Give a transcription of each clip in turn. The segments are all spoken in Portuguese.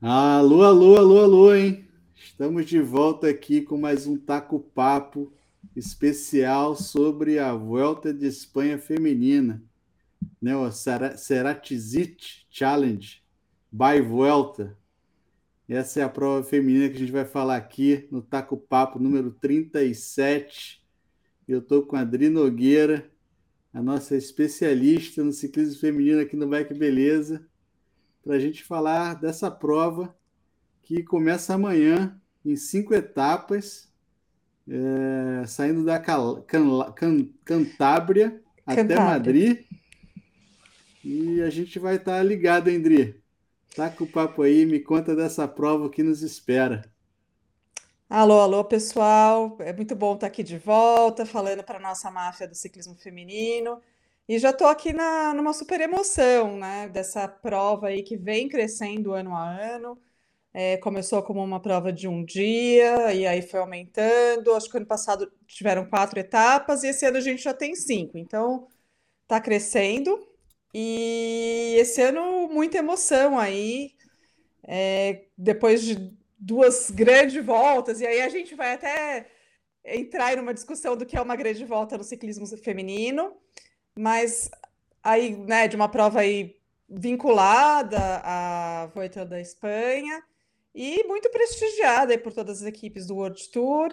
Alô, alô, alô, alô, hein? Estamos de volta aqui com mais um Taco Papo especial sobre a Volta de Espanha Feminina, né? O Ceratizit Challenge by Vuelta. Essa é a prova feminina que a gente vai falar aqui no Taco Papo número 37. Eu estou com a Adri Nogueira, a nossa especialista no ciclismo feminino aqui no Bike Beleza para a gente falar dessa prova que começa amanhã em cinco etapas, é, saindo da Cal Can Can Cantábria até Madrid. E a gente vai estar tá ligado? Tá com o papo aí, me conta dessa prova que nos espera. Alô, alô, pessoal. É muito bom estar aqui de volta, falando para a nossa máfia do ciclismo feminino. E já estou aqui na, numa super emoção, né? Dessa prova aí que vem crescendo ano a ano. É, começou como uma prova de um dia e aí foi aumentando. Acho que ano passado tiveram quatro etapas e esse ano a gente já tem cinco. Então está crescendo. E esse ano muita emoção aí. É, depois de duas grandes voltas, e aí a gente vai até entrar em uma discussão do que é uma grande volta no ciclismo feminino mas aí, né, de uma prova aí vinculada à Vuelta da Espanha e muito prestigiada por todas as equipes do World Tour,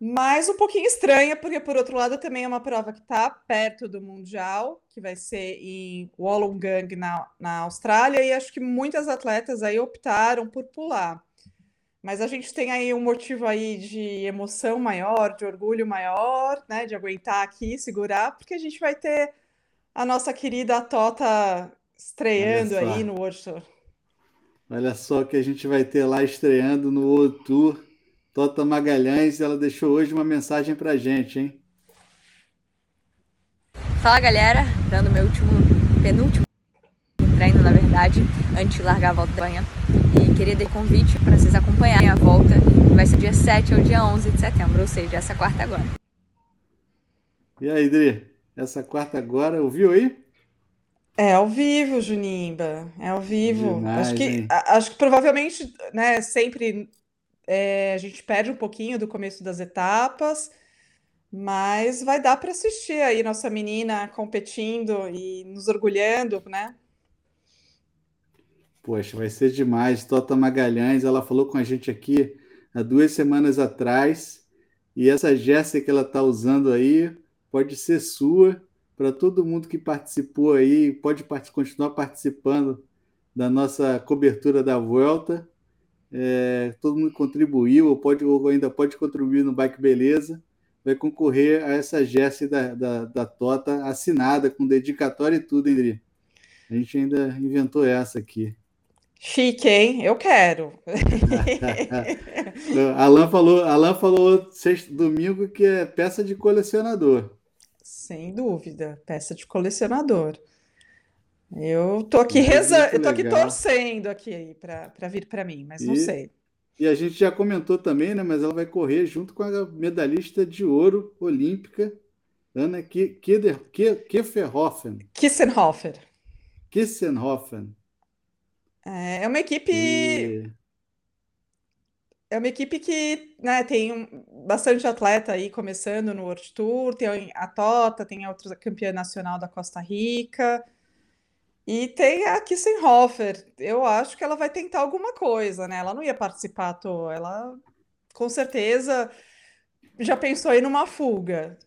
mas um pouquinho estranha, porque por outro lado também é uma prova que está perto do Mundial, que vai ser em Wollongong, na, na Austrália, e acho que muitas atletas aí optaram por pular. Mas a gente tem aí um motivo aí de emoção maior, de orgulho maior, né? De aguentar aqui, segurar, porque a gente vai ter a nossa querida Tota estreando aí no World Tour. Olha só que a gente vai ter lá estreando no World Tour. Tota Magalhães, ela deixou hoje uma mensagem pra gente, hein? Fala galera, dando meu último, penúltimo treino, na verdade, antes de largar a volta da manhã queria dar convite para vocês acompanharem a volta. Vai ser dia 7 ou dia 11 de setembro, ou seja, essa quarta agora. E aí, Dri? Essa quarta agora, ouviu aí? É ao vivo, Junimba. É ao vivo. Demais, acho que, acho que provavelmente, né, sempre é, a gente perde um pouquinho do começo das etapas, mas vai dar para assistir aí nossa menina competindo e nos orgulhando, né? Poxa, vai ser demais. Tota Magalhães, ela falou com a gente aqui há duas semanas atrás. E essa Jéssica que ela está usando aí pode ser sua para todo mundo que participou aí, pode part continuar participando da nossa cobertura da volta. É, todo mundo contribuiu, ou, pode, ou ainda pode contribuir no Bike Beleza, vai concorrer a essa Jéssica da, da, da Tota assinada, com dedicatória e tudo, André. A gente ainda inventou essa aqui. Chique, hein? Eu quero. Alan falou, Alan falou sexto, domingo que é peça de colecionador. Sem dúvida, peça de colecionador. Eu tô aqui rezando, eu tô aqui torcendo aqui para vir para mim, mas não e, sei. E a gente já comentou também, né? Mas ela vai correr junto com a medalhista de ouro olímpica, Ana Kieferhofen. Kissenhofer. Kissenhofen. É, é uma equipe. E... É uma equipe que né, tem bastante atleta aí começando no World Tour, tem a Tota, tem a outra campeã nacional da Costa Rica, e tem a Kissenhofer. Eu acho que ela vai tentar alguma coisa, né? Ela não ia participar à toa, ela com certeza já pensou em numa fuga.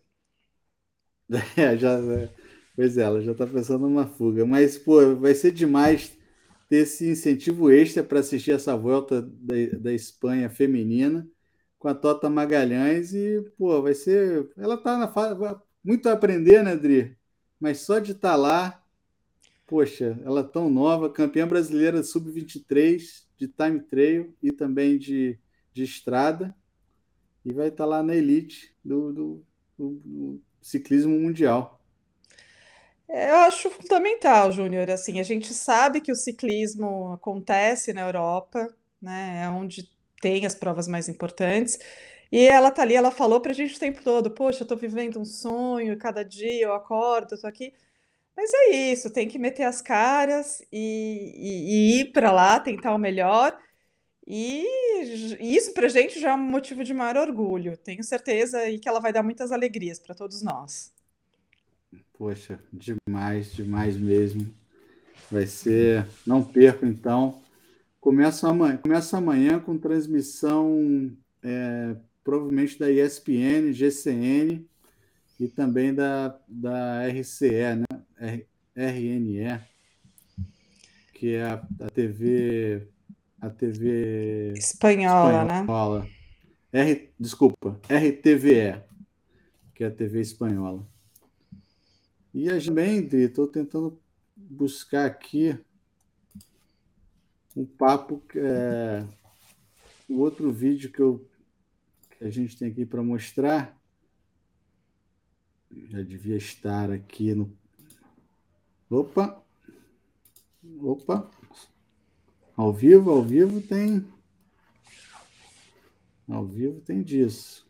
É, já, pois é, ela já está pensando numa fuga, mas pô, vai ser demais ter esse incentivo extra para assistir essa volta da, da Espanha feminina com a Tota Magalhães e, pô, vai ser. Ela tá na fase. Muito a aprender, né, Adri? Mas só de estar tá lá, poxa, ela é tão nova, campeã brasileira sub-23 de time trail e também de, de estrada, e vai estar tá lá na elite do, do, do, do ciclismo mundial. Eu acho fundamental, Júnior. Assim, a gente sabe que o ciclismo acontece na Europa, né? É onde tem as provas mais importantes. E ela tá ali, ela falou para a gente o tempo todo: Poxa, eu estou vivendo um sonho, cada dia eu acordo, eu tô aqui. Mas é isso, tem que meter as caras e, e, e ir para lá, tentar o melhor. E isso para a gente já é um motivo de maior orgulho. Tenho certeza aí que ela vai dar muitas alegrias para todos nós. Poxa, demais, demais mesmo. Vai ser. Não perco, então. Começa amanhã, começa amanhã com transmissão é, provavelmente da ESPN, GCN e também da, da RCE, né? R, RNE, que é a, a TV a TV espanhola, né? espanhola. né? R, desculpa, RTVE, que é a TV espanhola. E a gente, estou tentando buscar aqui um papo, é, o outro vídeo que, eu, que a gente tem aqui para mostrar, já devia estar aqui no. Opa! Opa! Ao vivo, ao vivo tem. Ao vivo tem disso.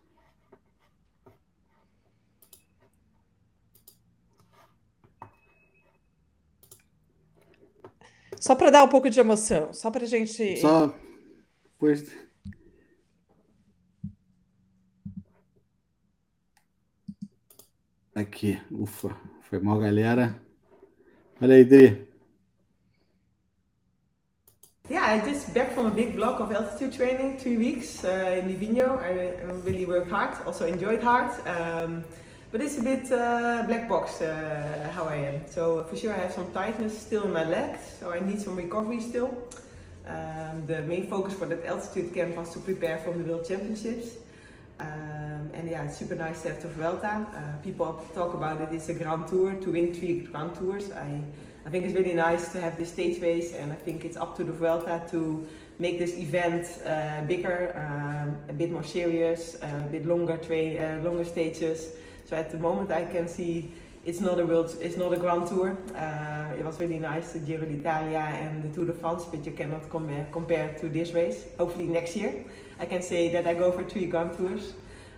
Só para dar um pouco de emoção, só para a gente. Só. Pois. Aqui, ufa, foi mal, galera. Olha aí, Dri. Yeah, I just back from a big block of altitude training, three weeks uh, in Livigno. I, I, really worked hard, also enjoyed hard. Um, but it's a bit uh, black box uh, how I am. So for sure I have some tightness still in my legs, so I need some recovery still. Um, the main focus for that altitude camp was to prepare for the World Championships. Um, and yeah, it's super nice to have the Vuelta. Uh, people talk about it, it's a Grand Tour, to win three Grand Tours. I, I think it's really nice to have this stage race and I think it's up to the Vuelta to make this event uh, bigger, um, a bit more serious, uh, a bit longer train, uh, longer stages. So at the moment I can see it's not a world, it's not a Grand Tour. Uh, it was really nice, the Giro d'Italia and the Tour de France, but you cannot compare, compare to this race. Hopefully next year I can say that I go for three Grand Tours.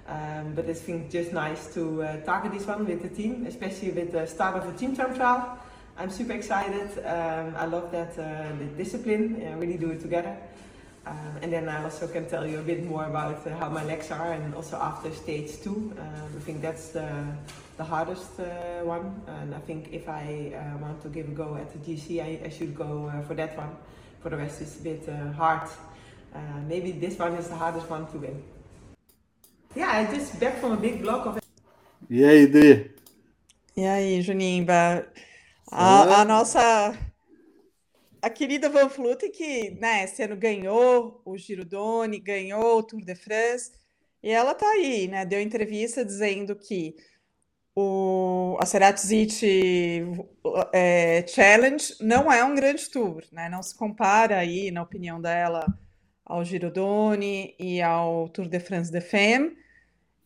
Um, but I think just nice to uh, target this one with the team, especially with the start of the team time trial. I'm super excited. Um, I love that uh, the discipline, yeah, really do it together. Um, and then I also can tell you a bit more about uh, how my legs are and also after stage two. Um, I think that's the, the hardest uh, one. And I think if I uh, want to give a go at the GC, I, I should go uh, for that one. For the rest, it's a bit uh, hard. Uh, maybe this one is the hardest one to win. Yeah, I just back from a big block of. E aí, Dri? E aí, Junimba? A, a nossa a querida Van Vleuten, que né, esse ano ganhou o Giro Doni, ganhou o Tour de France, e ela tá aí, né? Deu entrevista dizendo que o, a Ceratizit é, Challenge não é um grande tour, né? Não se compara aí, na opinião dela, ao Giro Doni e ao Tour de France de Femme,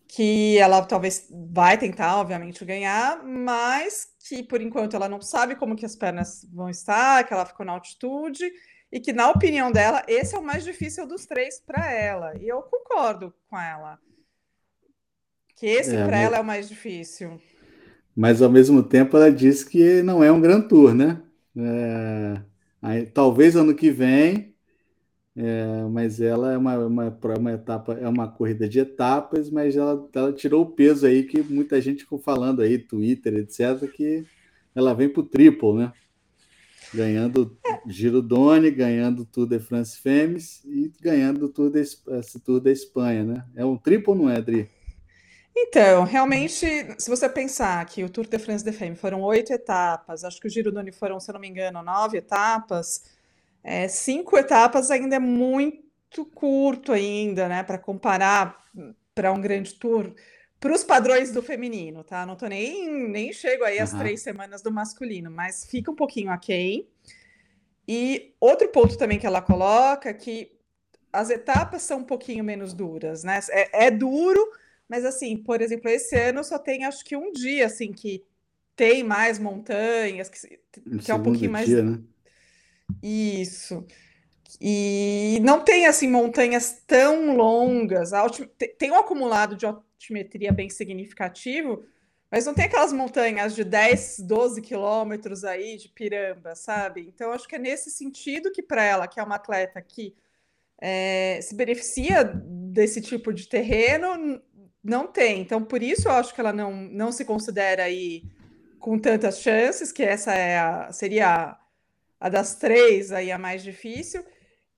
que ela talvez vai tentar, obviamente, ganhar, mas que por enquanto ela não sabe como que as pernas vão estar, que ela ficou na altitude e que na opinião dela esse é o mais difícil dos três para ela. E eu concordo com ela. Que esse é, para mas... ela é o mais difícil. Mas ao mesmo tempo ela disse que não é um Grand Tour, né? É... Aí, talvez ano que vem é, mas ela é uma, uma, uma, etapa, é uma corrida de etapas, mas ela, ela tirou o peso aí que muita gente ficou falando aí, Twitter, etc., que ela vem para o triple, né? Ganhando Giro Doni, ganhando Tour de France Femmes e ganhando Tour, de, esse Tour da Espanha, né? É um triple, não é, Adri? Então, realmente, se você pensar que o Tour de France de foram oito etapas, acho que o Giro Doni foram, se não me engano, nove etapas é, cinco etapas ainda é muito curto ainda, né? Para comparar para um grande tour para os padrões do feminino, tá? Não tô nem, nem chego aí às três semanas do masculino, mas fica um pouquinho aquém. E outro ponto também que ela coloca que as etapas são um pouquinho menos duras, né? É, é duro, mas assim, por exemplo, esse ano só tem acho que um dia assim que tem mais montanhas, que, que é um pouquinho mais. Dia, né? Isso. E não tem assim montanhas tão longas. Tem um acumulado de altimetria bem significativo, Mas não tem aquelas montanhas de 10, 12 quilômetros aí de piramba, sabe? Então, acho que é nesse sentido que, para ela, que é uma atleta que é, se beneficia desse tipo de terreno, não tem. Então, por isso eu acho que ela não, não se considera aí com tantas chances, que essa é a, seria a, a das três aí a mais difícil.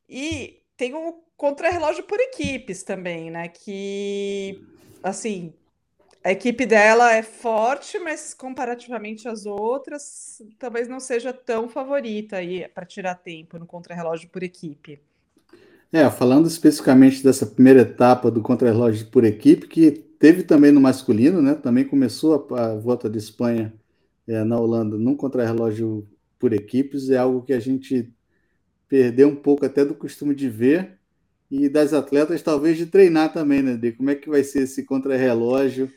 E tem o contrarrelógio por equipes também, né? Que, assim, a equipe dela é forte, mas comparativamente às outras, talvez não seja tão favorita aí para tirar tempo no contrarrelógio por equipe. É, falando especificamente dessa primeira etapa do contrarrelógio por equipe, que teve também no masculino, né? Também começou a, a volta de Espanha é, na Holanda num contrarrelógio por equipes, é algo que a gente perdeu um pouco até do costume de ver e das atletas talvez de treinar também, né? De como é que vai ser esse contrarrelógio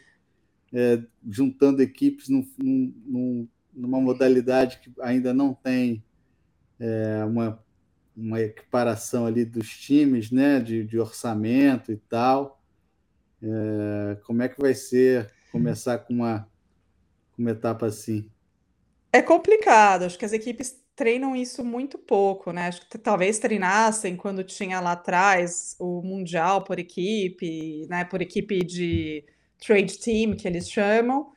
é, juntando equipes num, num, numa modalidade que ainda não tem é, uma, uma equiparação ali dos times, né, de, de orçamento e tal. É, como é que vai ser começar com uma, com uma etapa assim? É complicado, acho que as equipes treinam isso muito pouco, né? Acho que talvez treinassem quando tinha lá atrás o Mundial por equipe, né? Por equipe de trade team, que eles chamam.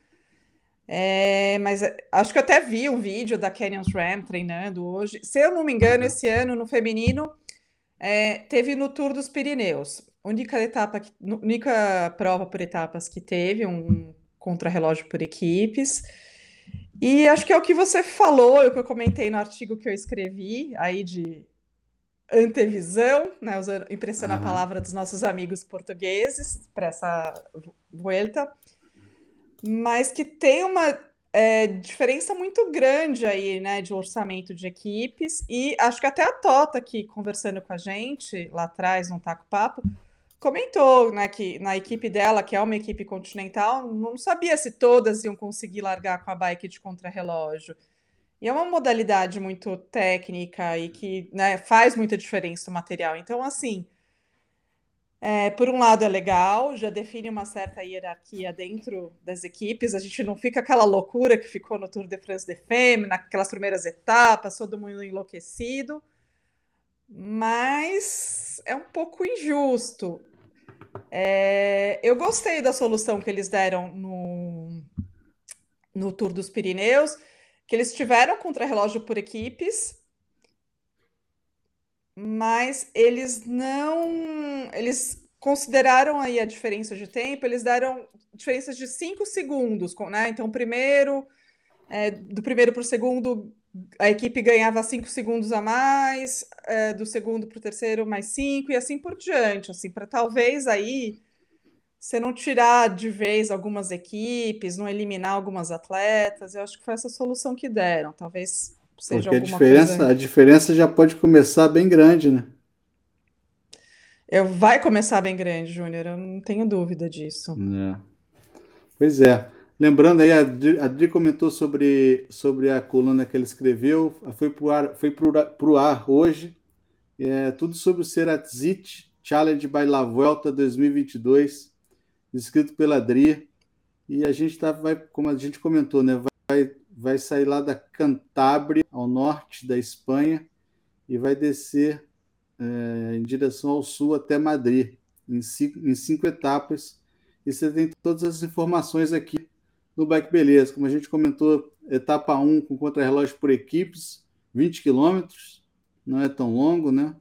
É, mas é, acho que eu até vi um vídeo da Canyon Ram treinando hoje. Se eu não me engano, esse ano no feminino é, teve no Tour dos Pirineus. Única etapa, única prova por etapas que teve, um contrarrelógio por equipes. E acho que é o que você falou, é o que eu comentei no artigo que eu escrevi aí de antevisão, né, usando, emprestando uhum. a palavra dos nossos amigos portugueses para essa volta, mas que tem uma é, diferença muito grande aí, né, de orçamento de equipes, e acho que até a Tota aqui, conversando com a gente lá atrás, no Taco Papo, comentou, né, que na equipe dela, que é uma equipe continental, não sabia se todas iam conseguir largar com a bike de contrarrelógio. E é uma modalidade muito técnica e que né, faz muita diferença o material. Então, assim, é, por um lado é legal, já define uma certa hierarquia dentro das equipes, a gente não fica aquela loucura que ficou no Tour de France de Femme, naquelas primeiras etapas, todo mundo enlouquecido, mas é um pouco injusto. É, eu gostei da solução que eles deram no, no Tour dos Pirineus, que eles tiveram contrarrelógio por equipes, mas eles não. Eles consideraram aí a diferença de tempo, eles deram diferenças de 5 segundos, né? Então, primeiro, é, do primeiro para o segundo, a equipe ganhava 5 segundos a mais, é, do segundo para o terceiro, mais 5, e assim por diante, assim, para talvez aí você não tirar de vez algumas equipes, não eliminar algumas atletas, eu acho que foi essa solução que deram. Talvez seja Porque alguma a diferença, coisa... a diferença já pode começar bem grande, né? Eu, vai começar bem grande, Júnior, eu não tenho dúvida disso. É. Pois é. Lembrando aí, a Adri, a Adri, comentou sobre, sobre a coluna que ele escreveu, foi para o ar, foi pro ar hoje, é, tudo sobre o Seratzit Challenge by La Vuelta 2022 escrito pela Adri. E a gente tá, vai, como a gente comentou, né, vai, vai sair lá da Cantábria, ao norte da Espanha, e vai descer é, em direção ao sul até Madrid, em cinco, em cinco etapas. E você tem todas as informações aqui no Bike Beleza. Como a gente comentou, etapa 1 com contrarrelógio por equipes, 20 quilômetros, não é tão longo, né?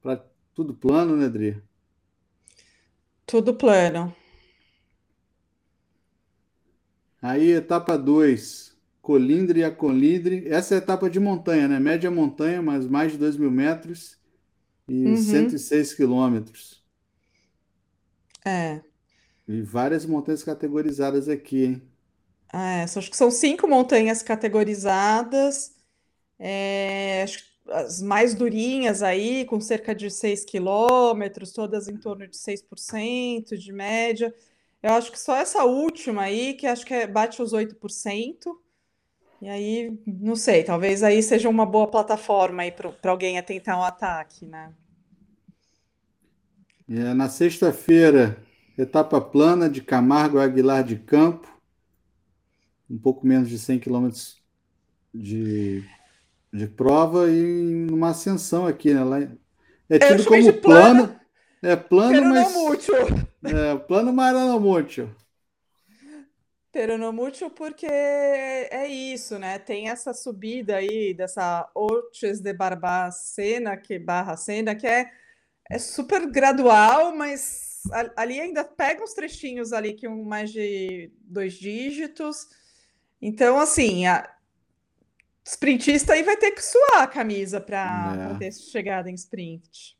Para tudo plano, né, Adri? Tudo plano. Aí, etapa 2, colindre a colindre. Essa é a etapa de montanha, né? Média montanha, mas mais de 2 mil metros e uhum. 106 quilômetros. É. E várias montanhas categorizadas aqui, hein? É, acho que são cinco montanhas categorizadas. É, acho que as mais durinhas aí, com cerca de 6 quilômetros, todas em torno de 6% de média. Eu acho que só essa última aí, que acho que é, bate os 8%. E aí, não sei, talvez aí seja uma boa plataforma aí para alguém atentar um ataque, né? É, na sexta-feira, etapa plana de Camargo Aguilar de Campo, um pouco menos de 100 quilômetros de, de prova e uma ascensão aqui, né? Lá, é tido como plano, plano, é plano, mas é plano Maranamútil. Peronomútil porque é isso, né? Tem essa subida aí dessa Orches de Barbacena, que barra Sena, que é, é super gradual, mas ali ainda pega uns trechinhos ali que um mais de dois dígitos. Então, assim, a sprintista aí vai ter que suar a camisa para é. ter chegada em sprint.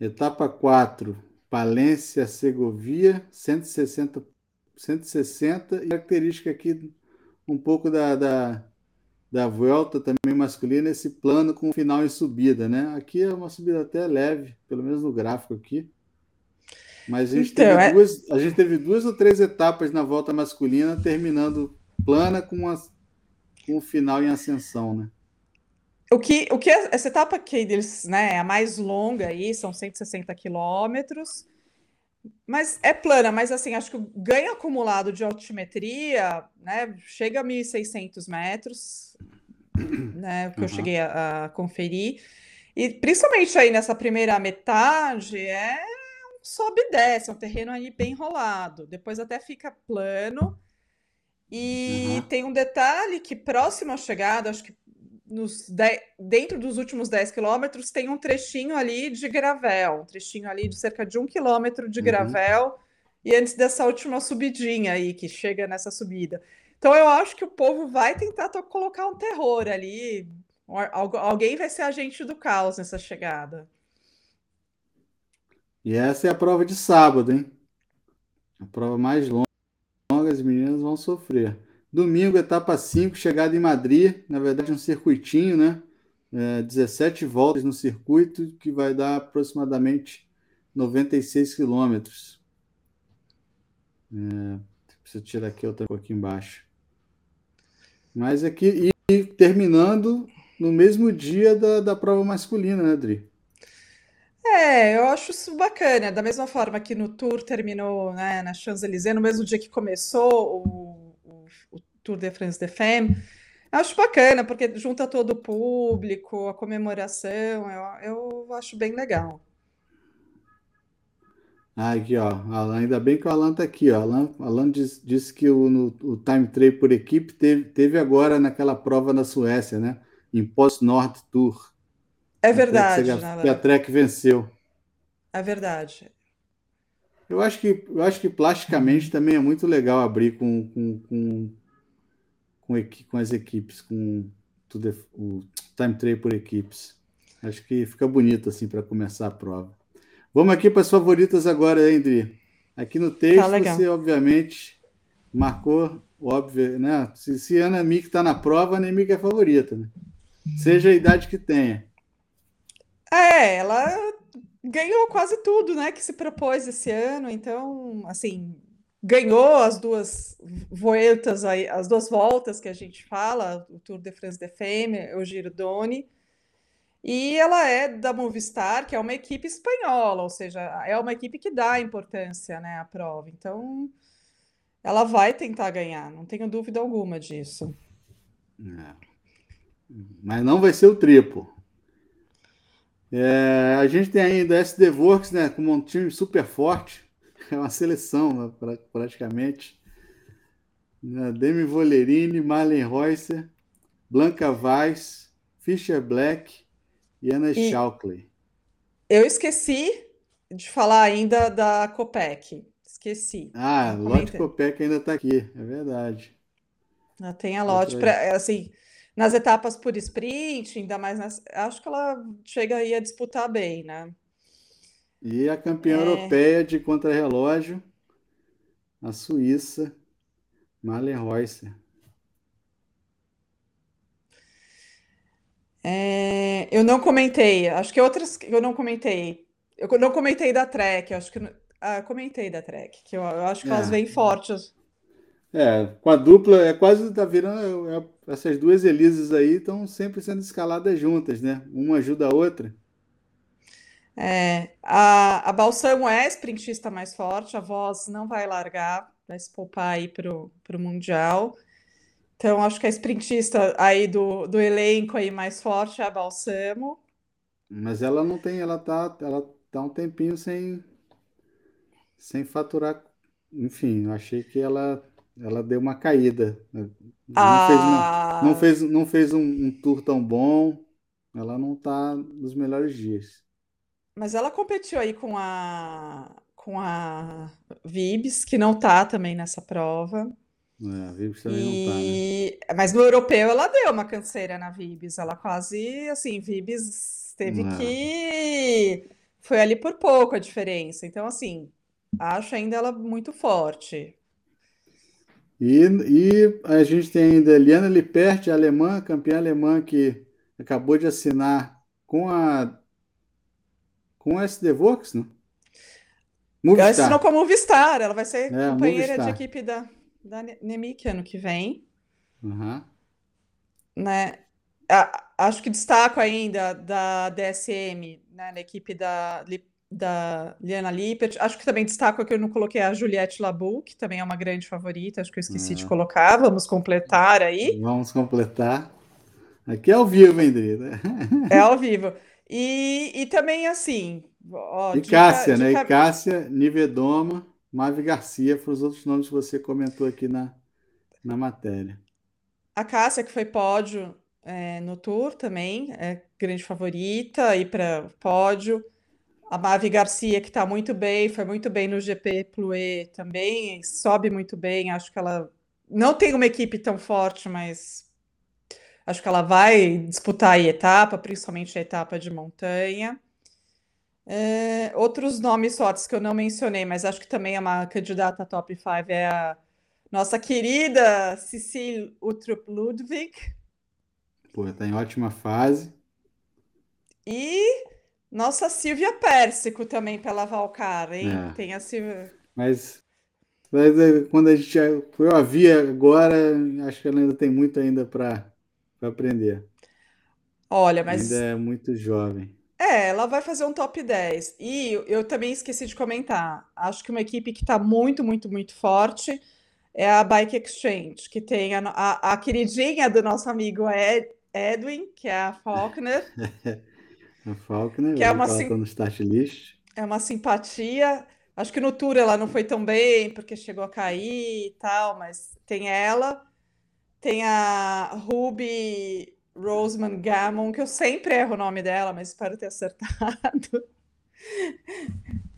Etapa 4 Palência, Segovia, 160, 160 e característica aqui um pouco da, da, da volta também masculina, esse plano com final em subida, né? Aqui é uma subida até leve, pelo menos no gráfico aqui. Mas a gente, então, teve, é... duas, a gente teve duas ou três etapas na volta masculina, terminando plana com, uma, com o final em ascensão, né? O que, o que é, essa etapa que eles, né, é a mais longa aí, são 160 quilômetros, mas é plana, mas assim, acho que o ganho acumulado de altimetria, né, chega a 1.600 metros, né, que uhum. eu cheguei a, a, conferir, e principalmente aí nessa primeira metade, é um sobe e desce, é um terreno aí bem enrolado, depois até fica plano, e uhum. tem um detalhe que próximo à chegada, acho que nos dentro dos últimos 10 quilômetros tem um trechinho ali de gravel, um trechinho ali de cerca de um quilômetro de uhum. gravel, uhum. e antes dessa última subidinha aí, que chega nessa subida. Então eu acho que o povo vai tentar colocar um terror ali. Alguém vai ser agente do caos nessa chegada. E essa é a prova de sábado, hein? A prova mais longa, as meninas vão sofrer. Domingo, etapa 5, chegada em Madrid, na verdade um circuitinho, né? É, 17 voltas no circuito, que vai dar aproximadamente 96 quilômetros. É, preciso tirar aqui outra aqui embaixo. Mas aqui, e terminando no mesmo dia da, da prova masculina, né, Adri? É, eu acho isso bacana. Da mesma forma que no Tour terminou né, na Champs-Élysées, no mesmo dia que começou o o Tour de France de Femme. Acho bacana, porque junta todo o público, a comemoração, eu, eu acho bem legal. Ah, aqui, ó. Ainda bem que o Alan está aqui, ó. Alan, Alan disse, disse que o, no, o time trial por equipe teve, teve agora naquela prova na Suécia, né? Em Post Nord Tour. É verdade. A Trek, a Trek venceu. É verdade. Eu acho que, eu acho que plasticamente também é muito legal abrir com, com, com, com, com as equipes, com tudo, o time trial por equipes. Acho que fica bonito assim para começar a prova. Vamos aqui para as favoritas agora, Andri. Aqui no texto tá você, obviamente, marcou, óbvio, né? Se, se Ana Mick está na prova, a Ana Mick é favorita, né? Seja a idade que tenha. É, ela ganhou quase tudo, né, que se propôs esse ano. Então, assim, ganhou as duas voltas aí, as duas voltas que a gente fala, o Tour de France de o Giro Doni. E ela é da Movistar, que é uma equipe espanhola, ou seja, é uma equipe que dá importância, né, à prova. Então, ela vai tentar ganhar, não tenho dúvida alguma disso. É. Mas não vai ser o triplo. É, a gente tem ainda SD Works, né, como um time super forte, é uma seleção né, praticamente. Né, Demi Volerini, Marlen Reusser, Blanca Weiss, Fischer Black e Anna e Schaukley. Eu esqueci de falar ainda da Copec. Esqueci. Ah, Lotte Copec ainda está aqui, é verdade. Tem a Lotte, para assim, nas etapas por sprint, ainda mais nas, acho que ela chega aí a disputar bem, né? E a campeã é... europeia de contrarrelógio, a Suíça, Marlen Reusser. É, eu não comentei, acho que outras eu não comentei. Eu não comentei da Trek, acho que ah, comentei da Trek, que eu, eu acho que é. elas vêm fortes. É, com a dupla, é quase tá virando. É, essas duas Elises aí estão sempre sendo escaladas juntas, né? Uma ajuda a outra. É, a, a Balsamo é sprintista mais forte, a voz não vai largar. vai se poupar aí para o Mundial. Então, acho que a sprintista aí do, do elenco aí mais forte é a Balsamo. Mas ela não tem, ela tá, ela tá um tempinho sem, sem faturar. Enfim, eu achei que ela, ela deu uma caída. Não Ah, fez, não fez, não fez um, um tour tão bom. Ela não tá nos melhores dias. Mas ela competiu aí com a com a Vibes, que não tá também nessa prova. É, a Vives também não tá, né? E mas no europeu ela deu uma canseira na Vibes. Ela quase assim, Vibes teve É. que foi ali por pouco a diferença. Então, assim, acho ainda ela muito forte. E, e a gente tem ainda Liana Lippert, alemã, campeã alemã, que acabou de assinar com a com a SD Works, não? Ela assinou Movistar. com a Movistar, ela vai ser É, companheira de Movistar. equipe da, da Nemic ano que vem, Aham. né? Acho que destaco ainda da DSM, né, na equipe da, da Liana Lippert. Acho que também destaco que eu não coloquei a Juliette Labou, que também é uma grande favorita, acho que eu esqueci de É. colocar. Vamos completar aí. Vamos completar. Aqui é ao vivo, hein? É ao vivo. E, e também, assim, ó, E Cássia, né? E dica, Cássia, Nivedoma, Mavi Garcia, foram os outros nomes que você comentou aqui na, na matéria. a Cássia, que foi pódio é, no Tour também, é grande favorita aí para pódio. A Mavi Garcia, que está muito bem, foi muito bem no GP Ploué também, sobe muito bem. Acho que ela não tem uma equipe tão forte, mas acho que ela vai disputar aí etapa, principalmente a etapa de montanha. É, outros nomes fortes que eu não mencionei, mas acho que também é uma candidata top 5 é a nossa querida Cecile Uttrup Ludwig Pô, tá em ótima fase. e nossa Silvia Pérsico também pela Valcar, hein? É. Tem a Silvia. Mas, mas, é, quando a gente eu a vi agora, acho que ela ainda tem muito ainda para aprender. Olha, mas Ainda é muito jovem. É, ela vai fazer um top 10. E eu também esqueci de comentar. Acho que uma equipe que está muito, muito, muito forte é a Bike Exchange, que tem a, a, a queridinha do nosso amigo Ed- Edwin, que é a Faulkner, A Faulkner, que é uma, sim- no start list. é uma simpatia. Acho que no Tour ela não foi tão bem, porque chegou a cair e tal, mas tem ela. Tem a Ruby Roseman Gammon, que eu sempre erro o nome dela, mas espero ter acertado.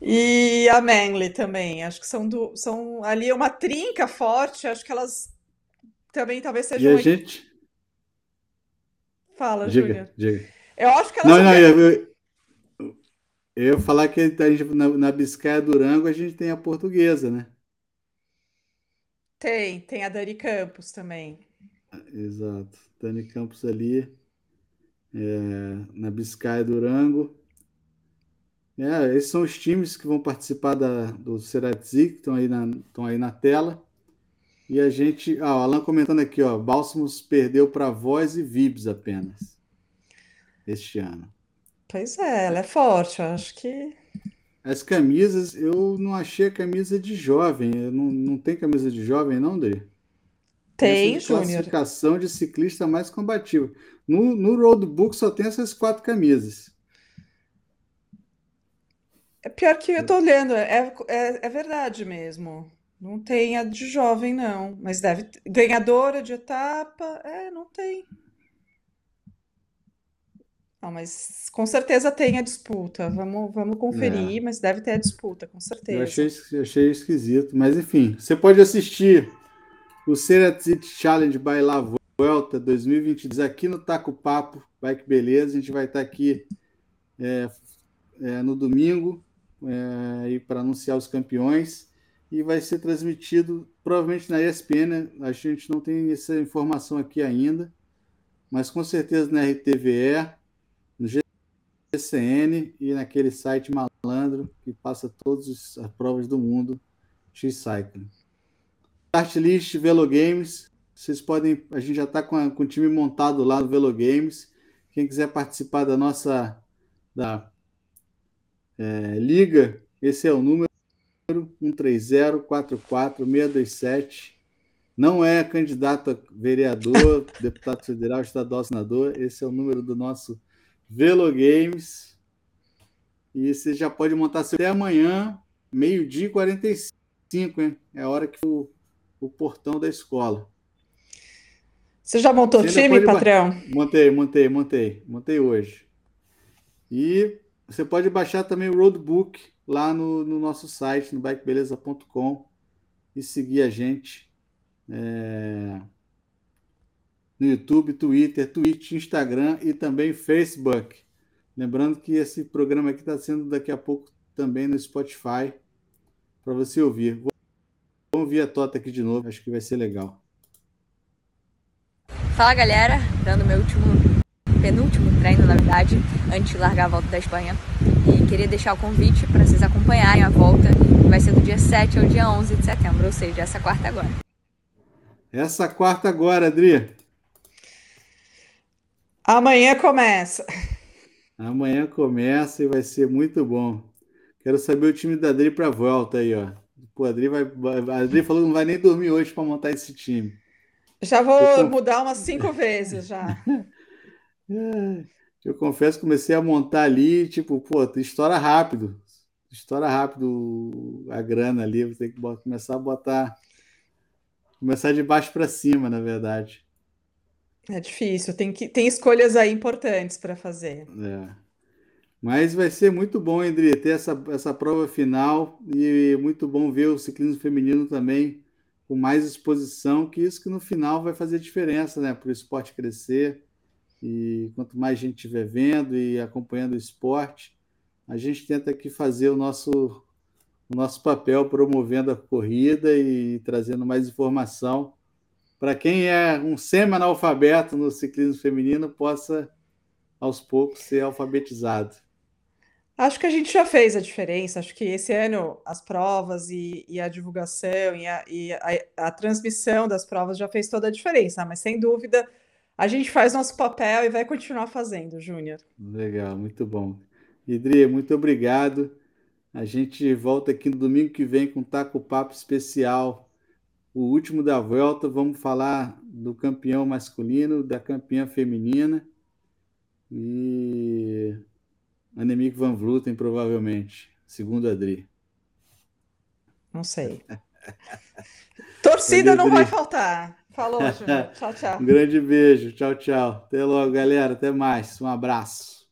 E a Manley também. Acho que são, do, são ali uma trinca forte. Acho que elas também talvez E sejam. a uma- gente. Fala. Diga, diga. Eu acho que elas Não, não, eu, eu, eu falar que a gente, na, na Biscaia Durango a gente tem a portuguesa, né? tem, tem a Dani Campos também. Exato. Dani Campos ali, é, na Biscaia Durango. É, esses são os times que vão participar da, do Ceratzi, que estão aí, na, estão aí na tela. E a gente. Ah, o Alan comentando aqui, ó. Bálsamos perdeu para Voz e Vibs apenas. Este ano. Pois é, ela é forte. Eu acho que. As camisas, eu não achei a camisa de jovem. Não, não tem camisa de jovem, não, Dri? Tem, Essa de classificação de ciclista mais combativo. No, no roadbook só tem essas quatro camisas. É pior que eu tô olhando, é, é, é verdade mesmo. Não tem a de jovem, não. Mas deve. ter- Ganhadora de etapa, é, não tem. Não, mas com certeza tem a disputa. Vamos, vamos conferir, mas deve ter a disputa, com Eu certeza. achei, eu achei esquisito. Mas enfim, você pode assistir o Ceratzi Challenge by La Vuelta 2022 aqui no Taco Papo. Vai que beleza. A gente vai estar aqui é, é, no domingo é, para anunciar os campeões. E vai ser transmitido provavelmente na ESPN. né? A gente não tem essa informação aqui ainda, mas com certeza na RTVE, no GCN e naquele site malandro que passa todas as provas do mundo, X-Cycling. Start List Velo Games, vocês podem, a gente já está com, com o time montado lá no Velo Games. Quem quiser participar da nossa da, é, liga, esse é o número 130-44-627. Não é candidato a vereador, deputado federal, estadual, senador. Esse é o número do nosso Velo Games. E você já pode montar seu até amanhã, meio-dia e 45, hein? É a hora que o, o portão da escola. Você já montou o time, patrão? Montei, montei, montei. Montei hoje. E você pode baixar também o roadbook lá no, no nosso site, no bikebeleza.com e seguir a gente é, no YouTube, Twitter, Twitch, Instagram e também Facebook. Lembrando que esse programa aqui está sendo daqui a pouco também no Spotify para você ouvir. Ouvir a Tota aqui de novo, acho que vai ser legal. Fala galera, dando meu último, penúltimo treino na verdade, antes de largar a volta da Espanha. E queria deixar o convite para vocês acompanharem a volta, que vai ser do dia 7 ao dia 11 de setembro, ou seja, essa quarta agora. Essa quarta agora, Adri. Amanhã começa. Amanhã começa e vai ser muito bom. Quero saber o time da Adri para volta aí, ó. Pô, Adri, vai, Adri falou que não vai nem dormir hoje para montar esse time. Já vou eu mudar umas cinco vezes já. Eu confesso que comecei a montar ali, tipo, pô, estoura rápido. Estoura rápido a grana ali, vou ter que começar a botar. Começar de baixo para cima, na verdade. É difícil, tem, que, tem escolhas aí importantes para fazer. É. Mas vai ser muito bom, André, ter essa, essa prova final e muito bom ver o ciclismo feminino também com mais exposição, que isso que no final vai fazer diferença, né? Para o esporte crescer. E quanto mais gente estiver vendo e acompanhando o esporte, a gente tenta aqui fazer o nosso, o nosso papel promovendo a corrida e trazendo mais informação para quem é um semi-analfabeto no ciclismo feminino possa, aos poucos, ser alfabetizado. Acho que a gente já fez a diferença. Acho que esse ano as provas e, e a divulgação e, a, e a, a, transmissão das provas já fez toda a diferença. Mas sem dúvida a gente faz nosso papel e vai continuar fazendo, Júnior. Legal, muito bom. Idri, muito obrigado. A gente volta aqui no domingo que vem com um Taco Papo especial o último da volta, vamos falar do campeão masculino, da campeã feminina e Annemiek van Vluten, provavelmente, segundo Adri. Não sei. Torcida não vai faltar. Falou, Júnior. Tchau, tchau. Um grande beijo. Tchau, tchau. Até logo, galera. Até mais. Um abraço.